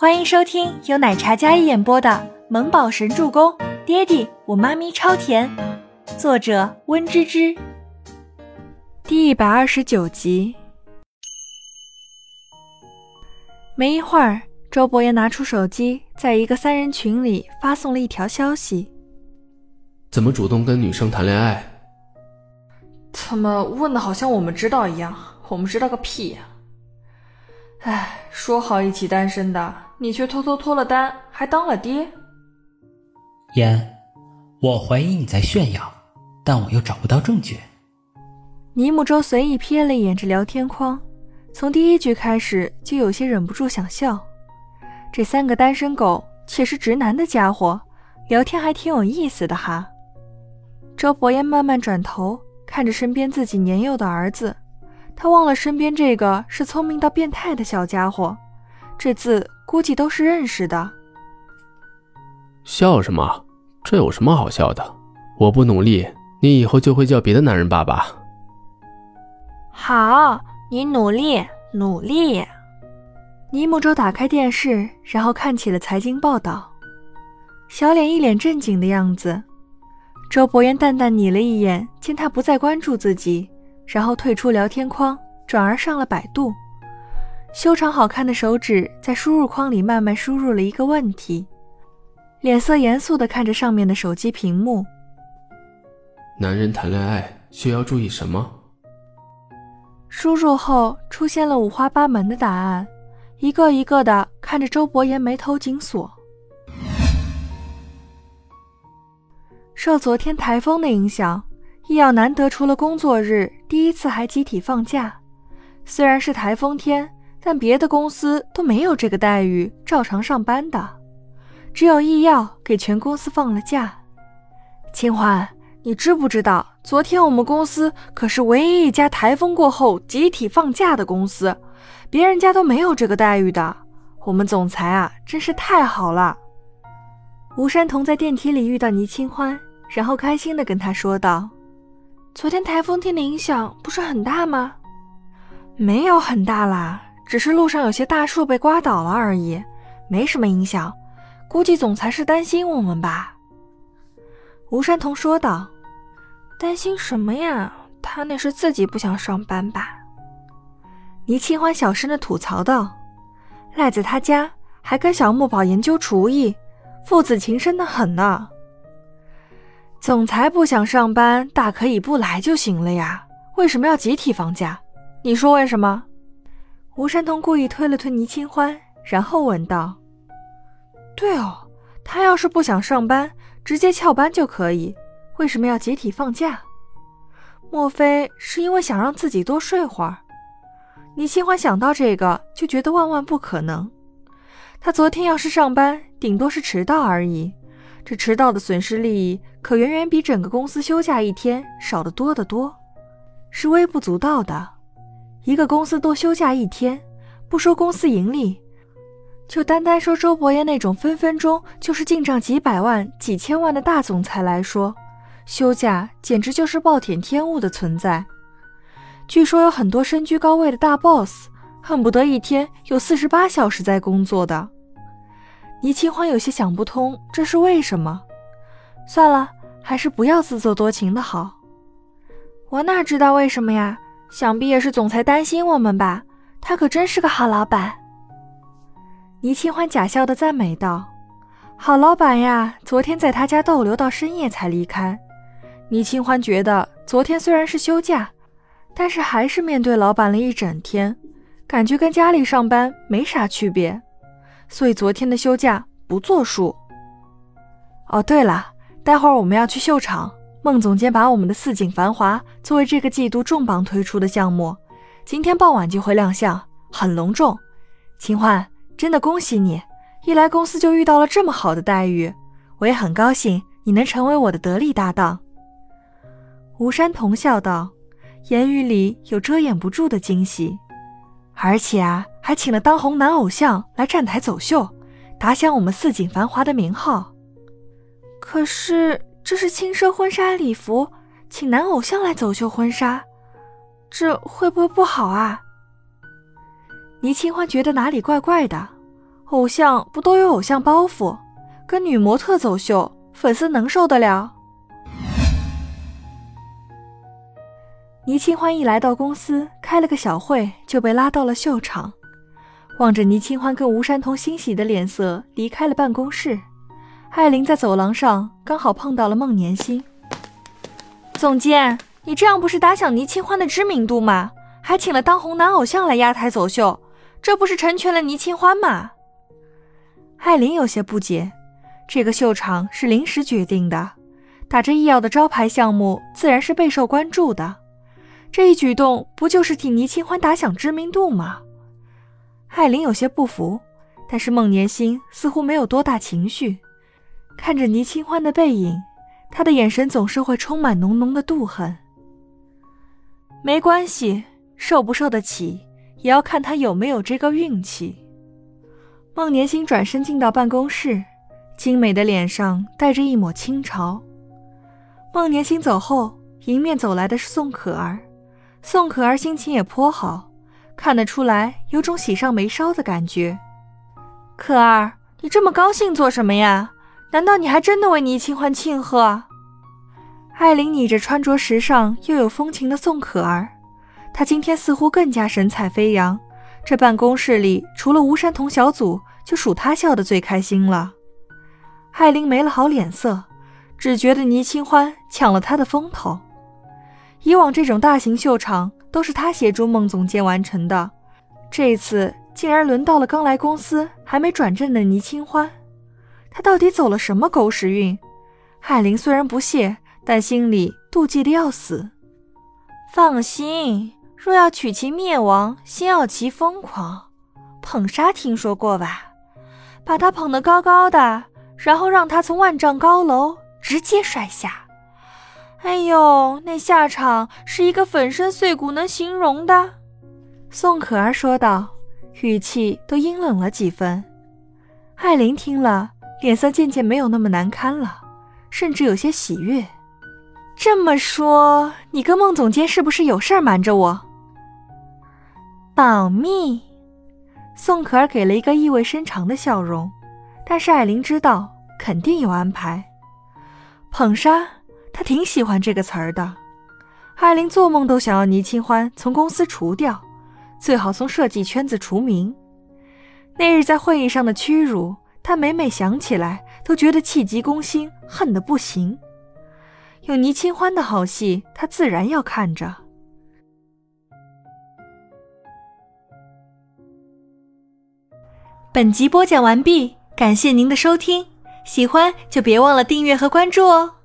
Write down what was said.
欢迎收听由奶茶嘉一演播的《萌宝神助攻》，爹地我妈咪超甜，作者温芝芝。第一百二十九集。没一会儿，周伯言拿出手机，在一个三人群里发送了一条消息：“怎么主动跟女生谈恋爱？”怎么问的好像我们知道一样？我们知道个屁呀！哎，说好一起单身的，你却偷偷脱了单，还当了爹。言，我怀疑你在炫耀，但我又找不到证据。尼木舟随意瞥了一眼这聊天框，从第一句开始就有些忍不住想笑。这三个单身狗且是直男的家伙，聊天还挺有意思的哈。周伯言慢慢转头。看着身边自己年幼的儿子，他忘了身边这个是聪明到变态的小家伙。这字估计都是认识的。笑什么？这有什么好笑的？我不努力，你以后就会叫别的男人爸爸。好，你努力努力。尼木舟打开电视，然后看起了财经报道，小脸一脸正经的样子。周伯言淡淡睨了一眼，见他不再关注自己，然后退出聊天框，转而上了百度。修长好看的手指在输入框里慢慢输入了一个问题，脸色严肃地看着上面的手机屏幕。男人谈恋爱需要注意什么？输入后出现了五花八门的答案，一个一个的看着周伯言，眉头紧锁。受昨天台风的影响，易耀难得除了工作日，第一次还集体放假。虽然是台风天，但别的公司都没有这个待遇，照常上班的。只有易耀给全公司放了假。清欢，你知不知道，昨天我们公司可是唯一一家台风过后集体放假的公司，别人家都没有这个待遇的。我们总裁啊，真是太好了。吴山童在电梯里遇到倪清欢。然后开心的跟他说道：“昨天台风天的影响不是很大吗？没有很大啦，只是路上有些大树被刮倒了而已，没什么影响。估计总裁是担心我们吧。”吴山童说道：“担心什么呀？他那是自己不想上班吧？”倪清欢小声的吐槽道：“赖在他家，还跟小木宝研究厨艺，父子情深的很呢。”总裁不想上班，大可以不来就行了呀，为什么要集体放假？你说为什么？吴山童故意推了推倪清欢，然后问道：“对哦，他要是不想上班，直接翘班就可以，为什么要集体放假？莫非是因为想让自己多睡会儿？”倪清欢想到这个，就觉得万万不可能。他昨天要是上班，顶多是迟到而已。这迟到的损失利益可远远比整个公司休假一天少得多得多，是微不足道的。一个公司多休假一天，不说公司盈利，就单单说周伯言那种分分钟就是进账几百万、几千万的大总裁来说，休假简直就是暴殄天物的存在。据说有很多身居高位的大 boss，恨不得一天有四十八小时在工作的。倪清欢有些想不通，这是为什么？算了，还是不要自作多情的好。我哪知道为什么呀？想必也是总裁担心我们吧？他可真是个好老板。倪清欢假笑的赞美道：“好老板呀！昨天在他家逗留到深夜才离开。”倪清欢觉得昨天虽然是休假，但是还是面对老板了一整天，感觉跟家里上班没啥区别。所以昨天的休假不作数。哦，对了，待会儿我们要去秀场，孟总监把我们的四锦繁华作为这个季度重磅推出的项目，今天傍晚就会亮相，很隆重。秦欢，真的恭喜你，一来公司就遇到了这么好的待遇，我也很高兴你能成为我的得力搭档。吴山童笑道，言语里有遮掩不住的惊喜，而且啊。还请了当红男偶像来站台走秀，打响我们四锦繁华的名号。可是这是轻奢婚纱礼服，请男偶像来走秀婚纱，这会不会不好啊？倪清欢觉得哪里怪怪的。偶像不都有偶像包袱？跟女模特走秀，粉丝能受得了？倪清欢一来到公司，开了个小会，就被拉到了秀场。望着倪清欢跟吴山童欣喜的脸色，离开了办公室。艾琳在走廊上刚好碰到了孟年星。总监，你这样不是打响倪清欢的知名度吗？还请了当红男偶像来压台走秀，这不是成全了倪清欢吗？艾琳有些不解。这个秀场是临时决定的，打着医药的招牌项目，自然是备受关注的。这一举动不就是替倪清欢打响知名度吗？艾琳有些不服，但是孟年星似乎没有多大情绪。看着倪清欢的背影，他的眼神总是会充满浓浓的妒恨。没关系，受不受得起，也要看他有没有这个运气。孟年星转身进到办公室，精美的脸上带着一抹轻潮。孟年星走后，迎面走来的是宋可儿。宋可儿心情也颇好，看得出来有种喜上眉梢的感觉。可儿，你这么高兴做什么呀？难道你还真的为倪清欢庆贺？艾琳睨着穿着时尚又有风情的宋可儿，她今天似乎更加神采飞扬。这办公室里除了吴山童小组，就属她笑得最开心了。艾琳没了好脸色，只觉得倪清欢抢了她的风头。以往这种大型秀场都是她协助孟总监完成的，这次竟然轮到了刚来公司还没转正的倪清欢，他到底走了什么狗屎运？海玲虽然不屑，但心里妒忌的要死。放心，若要取其灭亡，先要其疯狂。捧杀听说过吧？把他捧得高高的，然后让他从万丈高楼直接摔下。哎呦，那下场是一个粉身碎骨能形容的。宋可儿说道，语气都阴冷了几分。艾琳听了，脸色渐渐没有那么难堪了，甚至有些喜悦。这么说，你跟孟总监是不是有事儿瞒着我？保密。宋可儿给了一个意味深长的笑容，但是艾琳知道肯定有安排。捧杀。他挺喜欢这个词儿的，艾琳做梦都想要倪清欢从公司除掉，最好从设计圈子除名。那日在会议上的屈辱，他每每想起来都觉得气急攻心，恨得不行。有倪清欢的好戏，他自然要看着。本集播讲完毕，感谢您的收听，喜欢就别忘了订阅和关注哦。